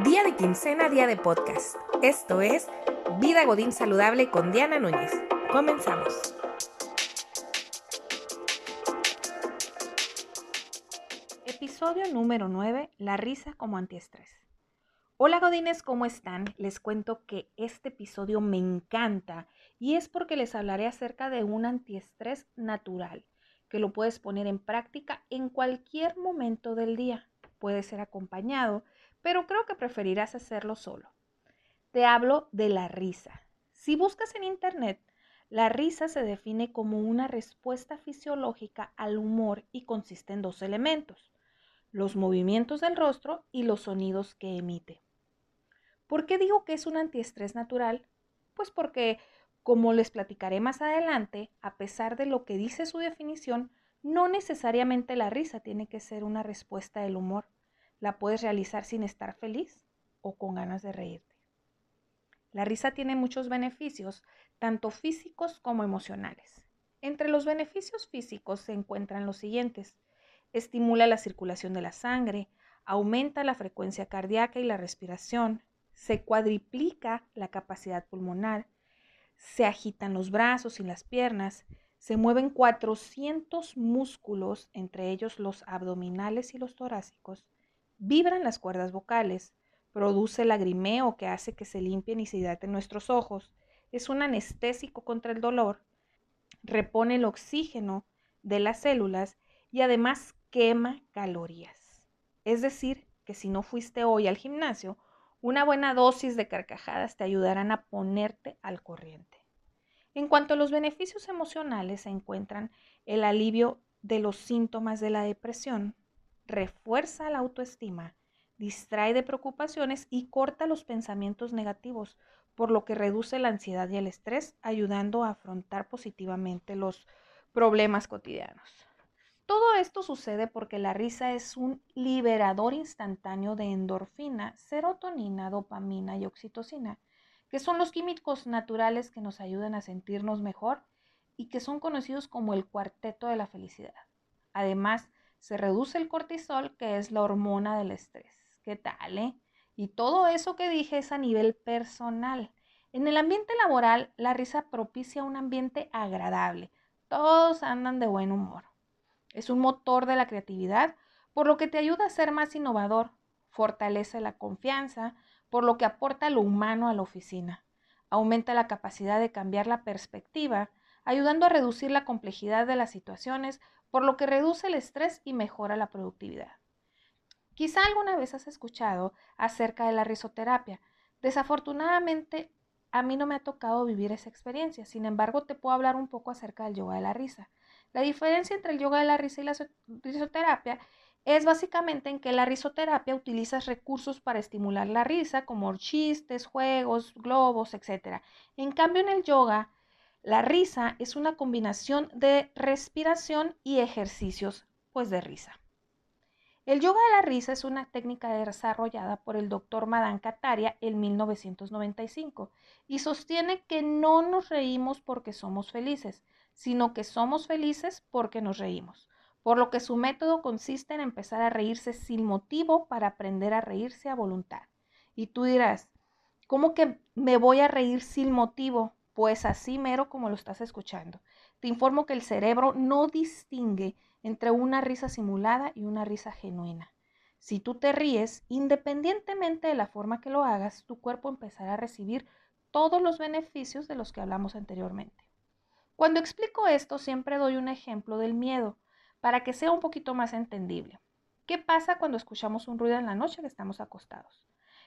Día de quincena, día de podcast. Esto es Vida Godín Saludable con Diana Núñez. Comenzamos. Episodio número 9, la risa como antiestrés. Hola Godines, ¿cómo están? Les cuento que este episodio me encanta y es porque les hablaré acerca de un antiestrés natural que lo puedes poner en práctica en cualquier momento del día. Puede ser acompañado, pero creo que preferirás hacerlo solo. Te hablo de la risa. Si buscas en Internet, la risa se define como una respuesta fisiológica al humor y consiste en dos elementos, los movimientos del rostro y los sonidos que emite. ¿Por qué digo que es un antiestrés natural? Pues porque como les platicaré más adelante, a pesar de lo que dice su definición, no necesariamente la risa tiene que ser una respuesta del humor. La puedes realizar sin estar feliz o con ganas de reírte. La risa tiene muchos beneficios, tanto físicos como emocionales. Entre los beneficios físicos se encuentran los siguientes. Estimula la circulación de la sangre, aumenta la frecuencia cardíaca y la respiración, se cuadriplica la capacidad pulmonar, se agitan los brazos y las piernas, se mueven 400 músculos, entre ellos los abdominales y los torácicos, vibran las cuerdas vocales, produce lagrimeo que hace que se limpien y se hidraten nuestros ojos, es un anestésico contra el dolor, repone el oxígeno de las células y además quema calorías. Es decir, que si no fuiste hoy al gimnasio, una buena dosis de carcajadas te ayudarán a ponerte al corriente. En cuanto a los beneficios emocionales, se encuentran el alivio de los síntomas de la depresión, refuerza la autoestima, distrae de preocupaciones y corta los pensamientos negativos, por lo que reduce la ansiedad y el estrés, ayudando a afrontar positivamente los problemas cotidianos. Todo esto sucede porque la risa es un liberador instantáneo de endorfina, serotonina, dopamina y oxitocina, que son los químicos naturales que nos ayudan a sentirnos mejor y que son conocidos como el cuarteto de la felicidad. Además, se reduce el cortisol, que es la hormona del estrés. ¿Qué tal, eh? Y todo eso que dije es a nivel personal. En el ambiente laboral, la risa propicia un ambiente agradable. Todos andan de buen humor. Es un motor de la creatividad, por lo que te ayuda a ser más innovador, fortalece la confianza, por lo que aporta lo humano a la oficina. Aumenta la capacidad de cambiar la perspectiva, ayudando a reducir la complejidad de las situaciones, por lo que reduce el estrés y mejora la productividad. Quizá alguna vez has escuchado acerca de la risoterapia. Desafortunadamente, a mí no me ha tocado vivir esa experiencia. Sin embargo, te puedo hablar un poco acerca del yoga de la risa. La diferencia entre el yoga de la risa y la risoterapia es básicamente en que la risoterapia utiliza recursos para estimular la risa, como chistes, juegos, globos, etc. En cambio, en el yoga, la risa es una combinación de respiración y ejercicios, pues de risa. El yoga de la risa es una técnica desarrollada por el doctor Madan Kataria en 1995 y sostiene que no nos reímos porque somos felices, sino que somos felices porque nos reímos, por lo que su método consiste en empezar a reírse sin motivo para aprender a reírse a voluntad. Y tú dirás, ¿cómo que me voy a reír sin motivo? Pues así mero como lo estás escuchando. Te informo que el cerebro no distingue entre una risa simulada y una risa genuina. Si tú te ríes, independientemente de la forma que lo hagas, tu cuerpo empezará a recibir todos los beneficios de los que hablamos anteriormente. Cuando explico esto, siempre doy un ejemplo del miedo para que sea un poquito más entendible. ¿Qué pasa cuando escuchamos un ruido en la noche que estamos acostados?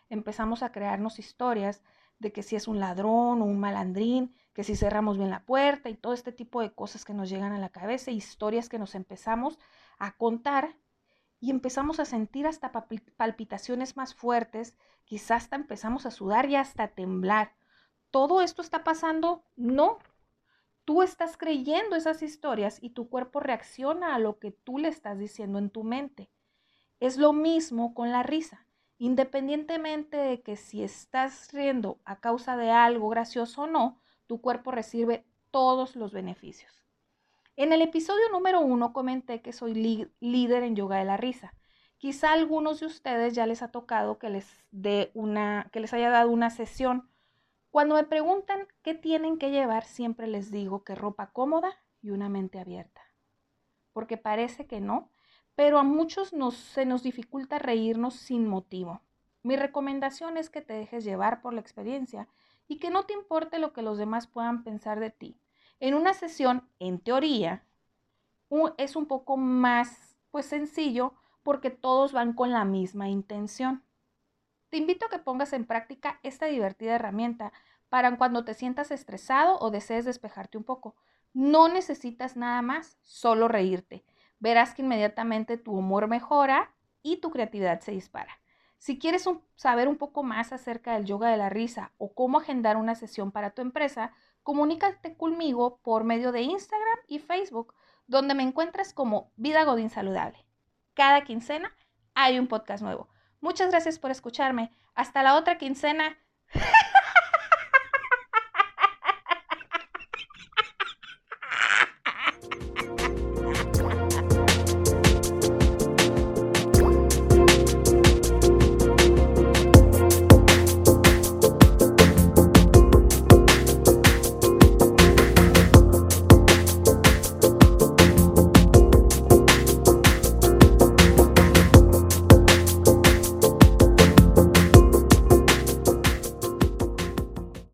Empezamos a crearnos historias de que si es un ladrón o un malandrín, que si cerramos bien la puerta y todo este tipo de cosas que nos llegan a la cabeza, historias que nos empezamos a contar y empezamos a sentir hasta palpitaciones más fuertes, quizás hasta empezamos a sudar y hasta temblar. ¿Todo esto está pasando? No, Tú estás creyendo esas historias y tu cuerpo reacciona a lo que tú le estás diciendo en tu mente. Es lo mismo con la risa. Independientemente de que si estás riendo a causa de algo gracioso o no, tu cuerpo recibe todos los beneficios. En el episodio número uno comenté que soy líder en yoga de la risa. Quizá a algunos de ustedes ya les ha tocado que les, dé una, que les haya dado una sesión. Cuando me preguntan qué tienen que llevar, siempre les digo que ropa cómoda y una mente abierta. Porque parece que no, pero a muchos nos, se nos dificulta reírnos sin motivo. Mi recomendación es que te dejes llevar por la experiencia y que no te importe lo que los demás puedan pensar de ti. En una sesión, en teoría, es un poco más pues sencillo porque todos van con la misma intención. Te invito a que pongas en práctica esta divertida herramienta para cuando te sientas estresado o desees despejarte un poco. No necesitas nada más, solo reírte. Verás que inmediatamente tu humor mejora y tu creatividad se dispara. Si quieres saber un poco más acerca del yoga de la risa o cómo agendar una sesión para tu empresa, comunícate conmigo por medio de Instagram y Facebook, donde me encuentras como Vida Godín Saludable. Cada quincena hay un podcast nuevo. Muchas gracias por escucharme. Hasta la otra quincena.